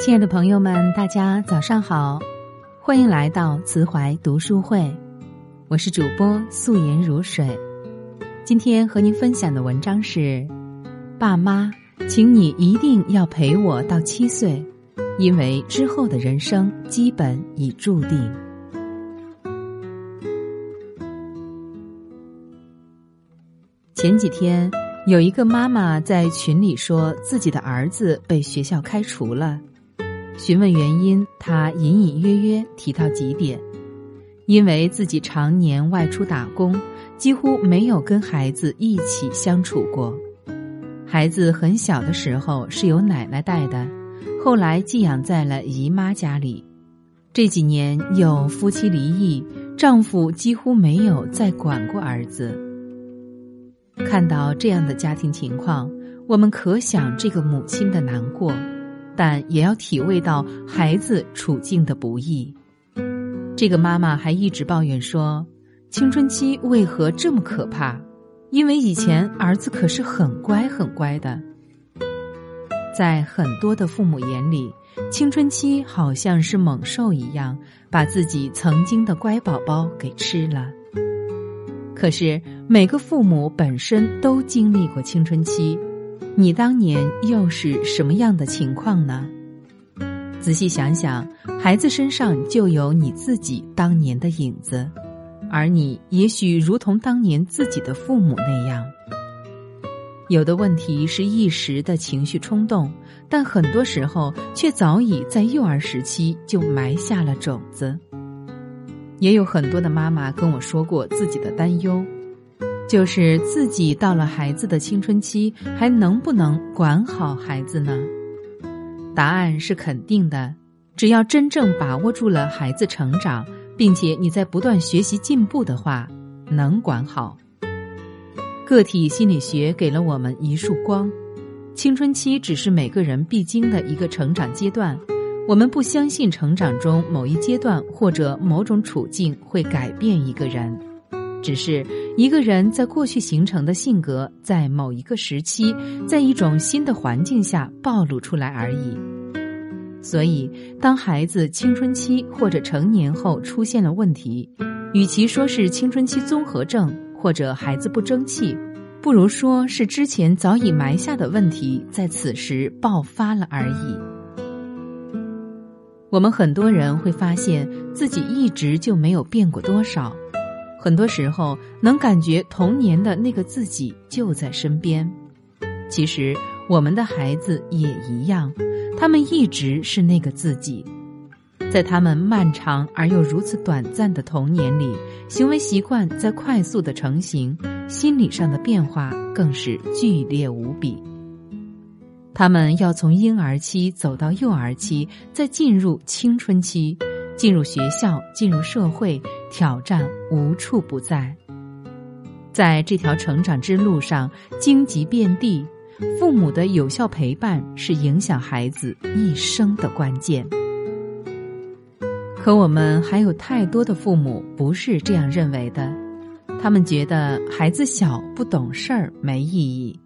亲爱的朋友们，大家早上好，欢迎来到慈怀读书会，我是主播素颜如水。今天和您分享的文章是：爸妈，请你一定要陪我到七岁，因为之后的人生基本已注定。前几天，有一个妈妈在群里说自己的儿子被学校开除了。询问原因，他隐隐约约提到几点：因为自己常年外出打工，几乎没有跟孩子一起相处过。孩子很小的时候是由奶奶带的，后来寄养在了姨妈家里。这几年有夫妻离异，丈夫几乎没有再管过儿子。看到这样的家庭情况，我们可想这个母亲的难过。但也要体味到孩子处境的不易。这个妈妈还一直抱怨说：“青春期为何这么可怕？因为以前儿子可是很乖很乖的。”在很多的父母眼里，青春期好像是猛兽一样，把自己曾经的乖宝宝给吃了。可是每个父母本身都经历过青春期。你当年又是什么样的情况呢？仔细想想，孩子身上就有你自己当年的影子，而你也许如同当年自己的父母那样。有的问题是一时的情绪冲动，但很多时候却早已在幼儿时期就埋下了种子。也有很多的妈妈跟我说过自己的担忧。就是自己到了孩子的青春期，还能不能管好孩子呢？答案是肯定的。只要真正把握住了孩子成长，并且你在不断学习进步的话，能管好。个体心理学给了我们一束光。青春期只是每个人必经的一个成长阶段。我们不相信成长中某一阶段或者某种处境会改变一个人。只是一个人在过去形成的性格，在某一个时期，在一种新的环境下暴露出来而已。所以，当孩子青春期或者成年后出现了问题，与其说是青春期综合症或者孩子不争气，不如说是之前早已埋下的问题在此时爆发了而已。我们很多人会发现自己一直就没有变过多少。很多时候，能感觉童年的那个自己就在身边。其实，我们的孩子也一样，他们一直是那个自己。在他们漫长而又如此短暂的童年里，行为习惯在快速的成型，心理上的变化更是剧烈无比。他们要从婴儿期走到幼儿期，再进入青春期。进入学校，进入社会，挑战无处不在。在这条成长之路上，荆棘遍地，父母的有效陪伴是影响孩子一生的关键。可我们还有太多的父母不是这样认为的，他们觉得孩子小不懂事儿没意义。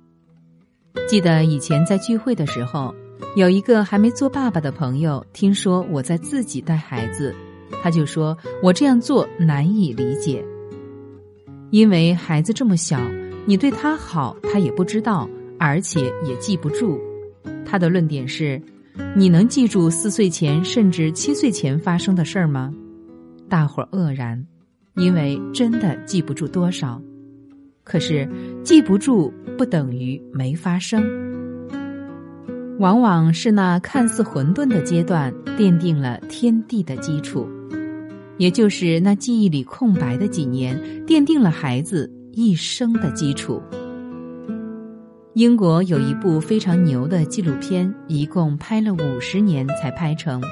记得以前在聚会的时候。有一个还没做爸爸的朋友，听说我在自己带孩子，他就说我这样做难以理解，因为孩子这么小，你对他好，他也不知道，而且也记不住。他的论点是：你能记住四岁前甚至七岁前发生的事儿吗？大伙儿愕然，因为真的记不住多少。可是记不住不等于没发生。往往是那看似混沌的阶段，奠定了天地的基础，也就是那记忆里空白的几年，奠定了孩子一生的基础。英国有一部非常牛的纪录片，一共拍了五十年才拍成。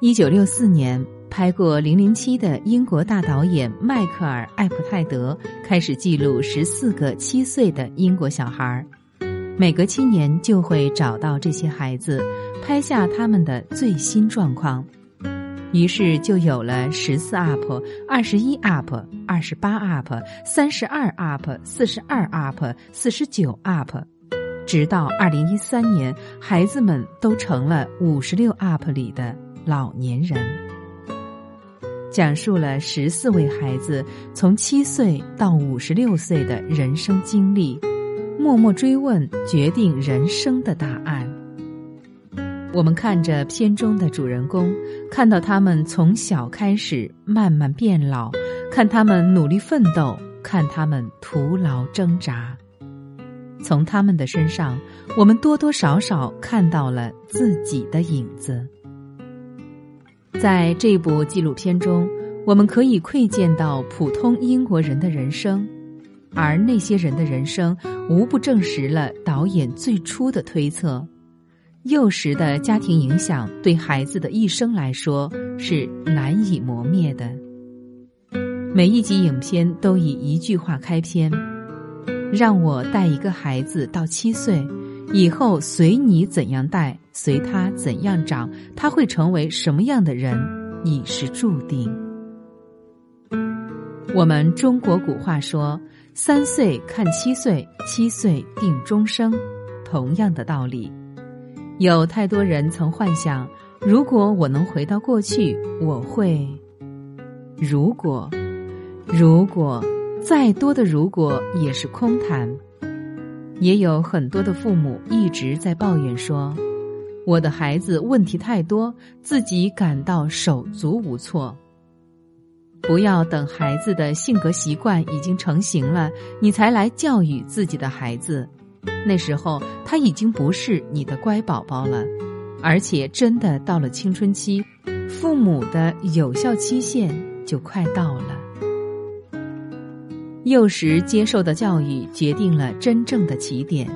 一九六四年拍过《零零七》的英国大导演迈克尔·艾普泰德开始记录十四个七岁的英国小孩儿。每隔七年就会找到这些孩子，拍下他们的最新状况，于是就有了十四 up、二十一 up、二十八 up、三十二 up、四十二 up、四十九 up，直到二零一三年，孩子们都成了五十六 UP 里的老年人。讲述了十四位孩子从七岁到五十六岁的人生经历，默默追问，决定人生的答案。我们看着片中的主人公，看到他们从小开始慢慢变老，看他们努力奋斗，看他们徒劳挣扎。从他们的身上，我们多多少少看到了自己的影子。在这部纪录片中，我们可以窥见到普通英国人的人生，而那些人的人生，无不证实了导演最初的推测：幼时的家庭影响对孩子的一生来说是难以磨灭的。每一集影片都以一句话开篇：“让我带一个孩子到七岁。”以后随你怎样带，随他怎样长，他会成为什么样的人，已是注定。我们中国古话说：“三岁看七岁，七岁定终生。”同样的道理，有太多人曾幻想：如果我能回到过去，我会……如果，如果，再多的如果也是空谈。也有很多的父母一直在抱怨说：“我的孩子问题太多，自己感到手足无措。”不要等孩子的性格习惯已经成型了，你才来教育自己的孩子，那时候他已经不是你的乖宝宝了，而且真的到了青春期，父母的有效期限就快到了。幼时接受的教育决定了真正的起点。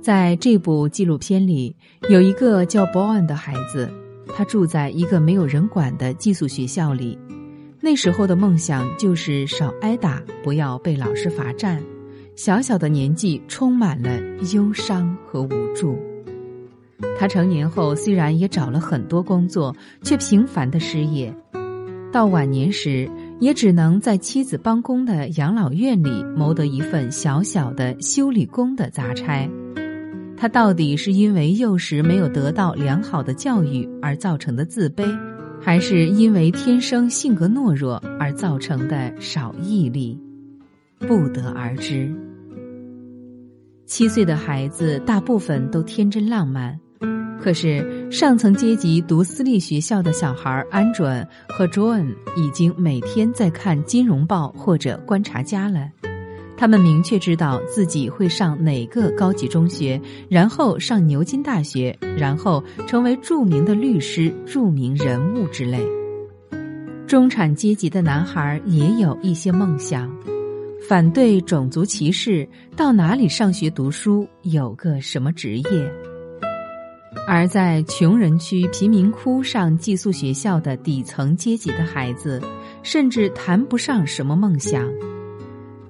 在这部纪录片里，有一个叫 Bowen 的孩子，他住在一个没有人管的寄宿学校里。那时候的梦想就是少挨打，不要被老师罚站。小小的年纪充满了忧伤和无助。他成年后虽然也找了很多工作，却频繁的失业。到晚年时。也只能在妻子帮工的养老院里谋得一份小小的修理工的杂差。他到底是因为幼时没有得到良好的教育而造成的自卑，还是因为天生性格懦弱而造成的少毅力？不得而知。七岁的孩子大部分都天真浪漫。可是，上层阶级读私立学校的小孩安准和 Joan 已经每天在看《金融报》或者《观察家》了。他们明确知道自己会上哪个高级中学，然后上牛津大学，然后成为著名的律师、著名人物之类。中产阶级的男孩也有一些梦想：反对种族歧视，到哪里上学读书，有个什么职业。而在穷人区贫民窟上寄宿学校的底层阶级的孩子，甚至谈不上什么梦想。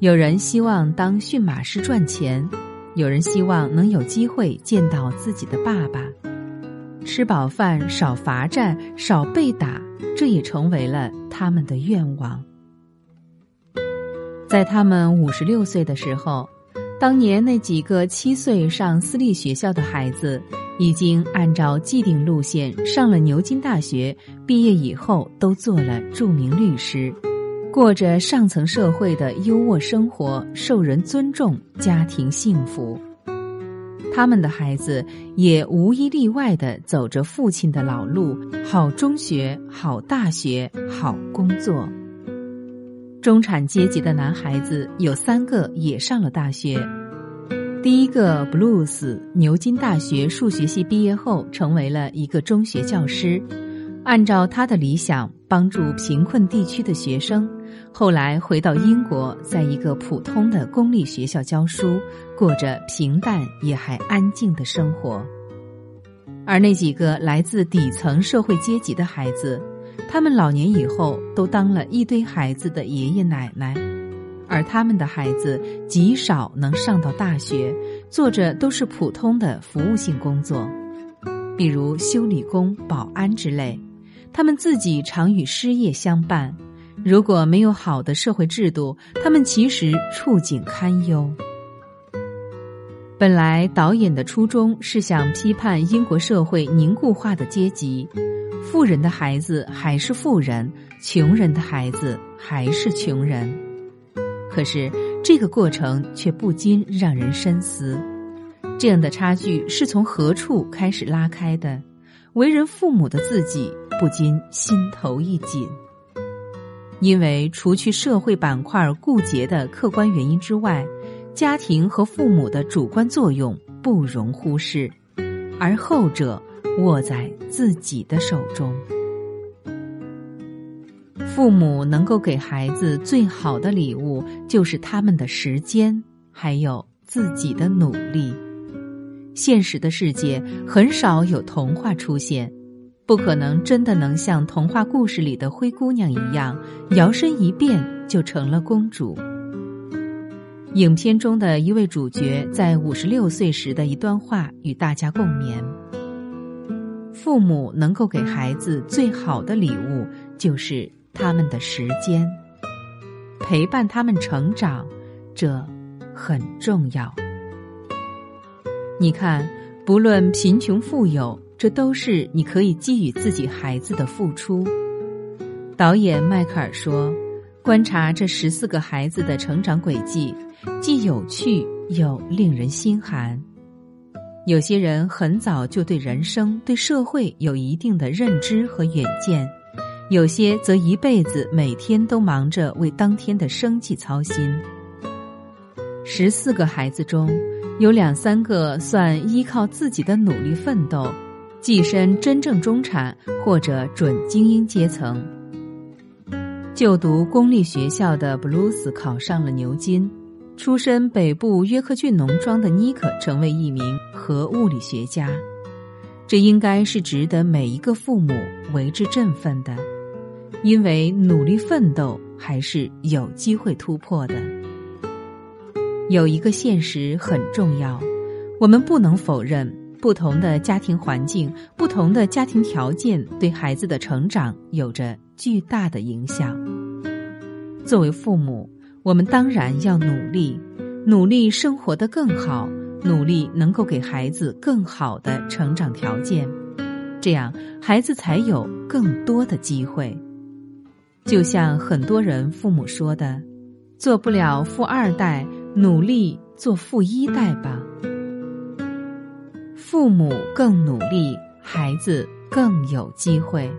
有人希望当驯马师赚钱，有人希望能有机会见到自己的爸爸，吃饱饭、少罚站、少被打，这也成为了他们的愿望。在他们五十六岁的时候，当年那几个七岁上私立学校的孩子。已经按照既定路线上了牛津大学，毕业以后都做了著名律师，过着上层社会的优渥生活，受人尊重，家庭幸福。他们的孩子也无一例外的走着父亲的老路：好中学、好大学、好工作。中产阶级的男孩子有三个也上了大学。第一个布鲁斯，牛津大学数学系毕业后，成为了一个中学教师。按照他的理想，帮助贫困地区的学生。后来回到英国，在一个普通的公立学校教书，过着平淡也还安静的生活。而那几个来自底层社会阶级的孩子，他们老年以后都当了一堆孩子的爷爷奶奶。而他们的孩子极少能上到大学，做着都是普通的服务性工作，比如修理工、保安之类。他们自己常与失业相伴。如果没有好的社会制度，他们其实处境堪忧。本来导演的初衷是想批判英国社会凝固化的阶级，富人的孩子还是富人，穷人的孩子还是穷人。可是这个过程却不禁让人深思：这样的差距是从何处开始拉开的？为人父母的自己不禁心头一紧。因为除去社会板块固结的客观原因之外，家庭和父母的主观作用不容忽视，而后者握在自己的手中。父母能够给孩子最好的礼物，就是他们的时间，还有自己的努力。现实的世界很少有童话出现。不可能真的能像童话故事里的灰姑娘一样，摇身一变就成了公主。影片中的一位主角在五十六岁时的一段话与大家共勉：父母能够给孩子最好的礼物，就是他们的时间，陪伴他们成长，这很重要。你看，不论贫穷富有。这都是你可以给予自己孩子的付出。导演迈克尔说：“观察这十四个孩子的成长轨迹，既有趣又令人心寒。有些人很早就对人生、对社会有一定的认知和远见，有些则一辈子每天都忙着为当天的生计操心。十四个孩子中，有两三个算依靠自己的努力奋斗。”跻身真正中产或者准精英阶层。就读公立学校的布鲁斯考上了牛津，出身北部约克郡农庄的尼克成为一名核物理学家。这应该是值得每一个父母为之振奋的，因为努力奋斗还是有机会突破的。有一个现实很重要，我们不能否认。不同的家庭环境、不同的家庭条件，对孩子的成长有着巨大的影响。作为父母，我们当然要努力，努力生活的更好，努力能够给孩子更好的成长条件，这样孩子才有更多的机会。就像很多人父母说的：“做不了富二代，努力做富一代吧。”父母更努力，孩子更有机会。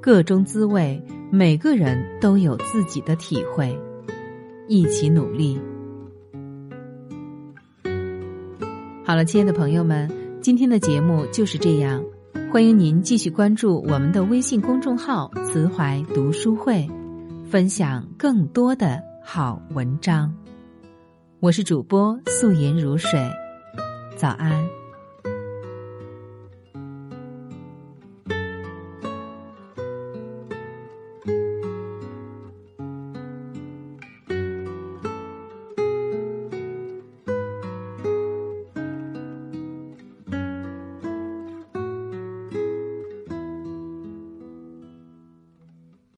各中滋味，每个人都有自己的体会。一起努力。好了，亲爱的朋友们，今天的节目就是这样。欢迎您继续关注我们的微信公众号“慈怀读书会”，分享更多的好文章。我是主播素颜如水，早安。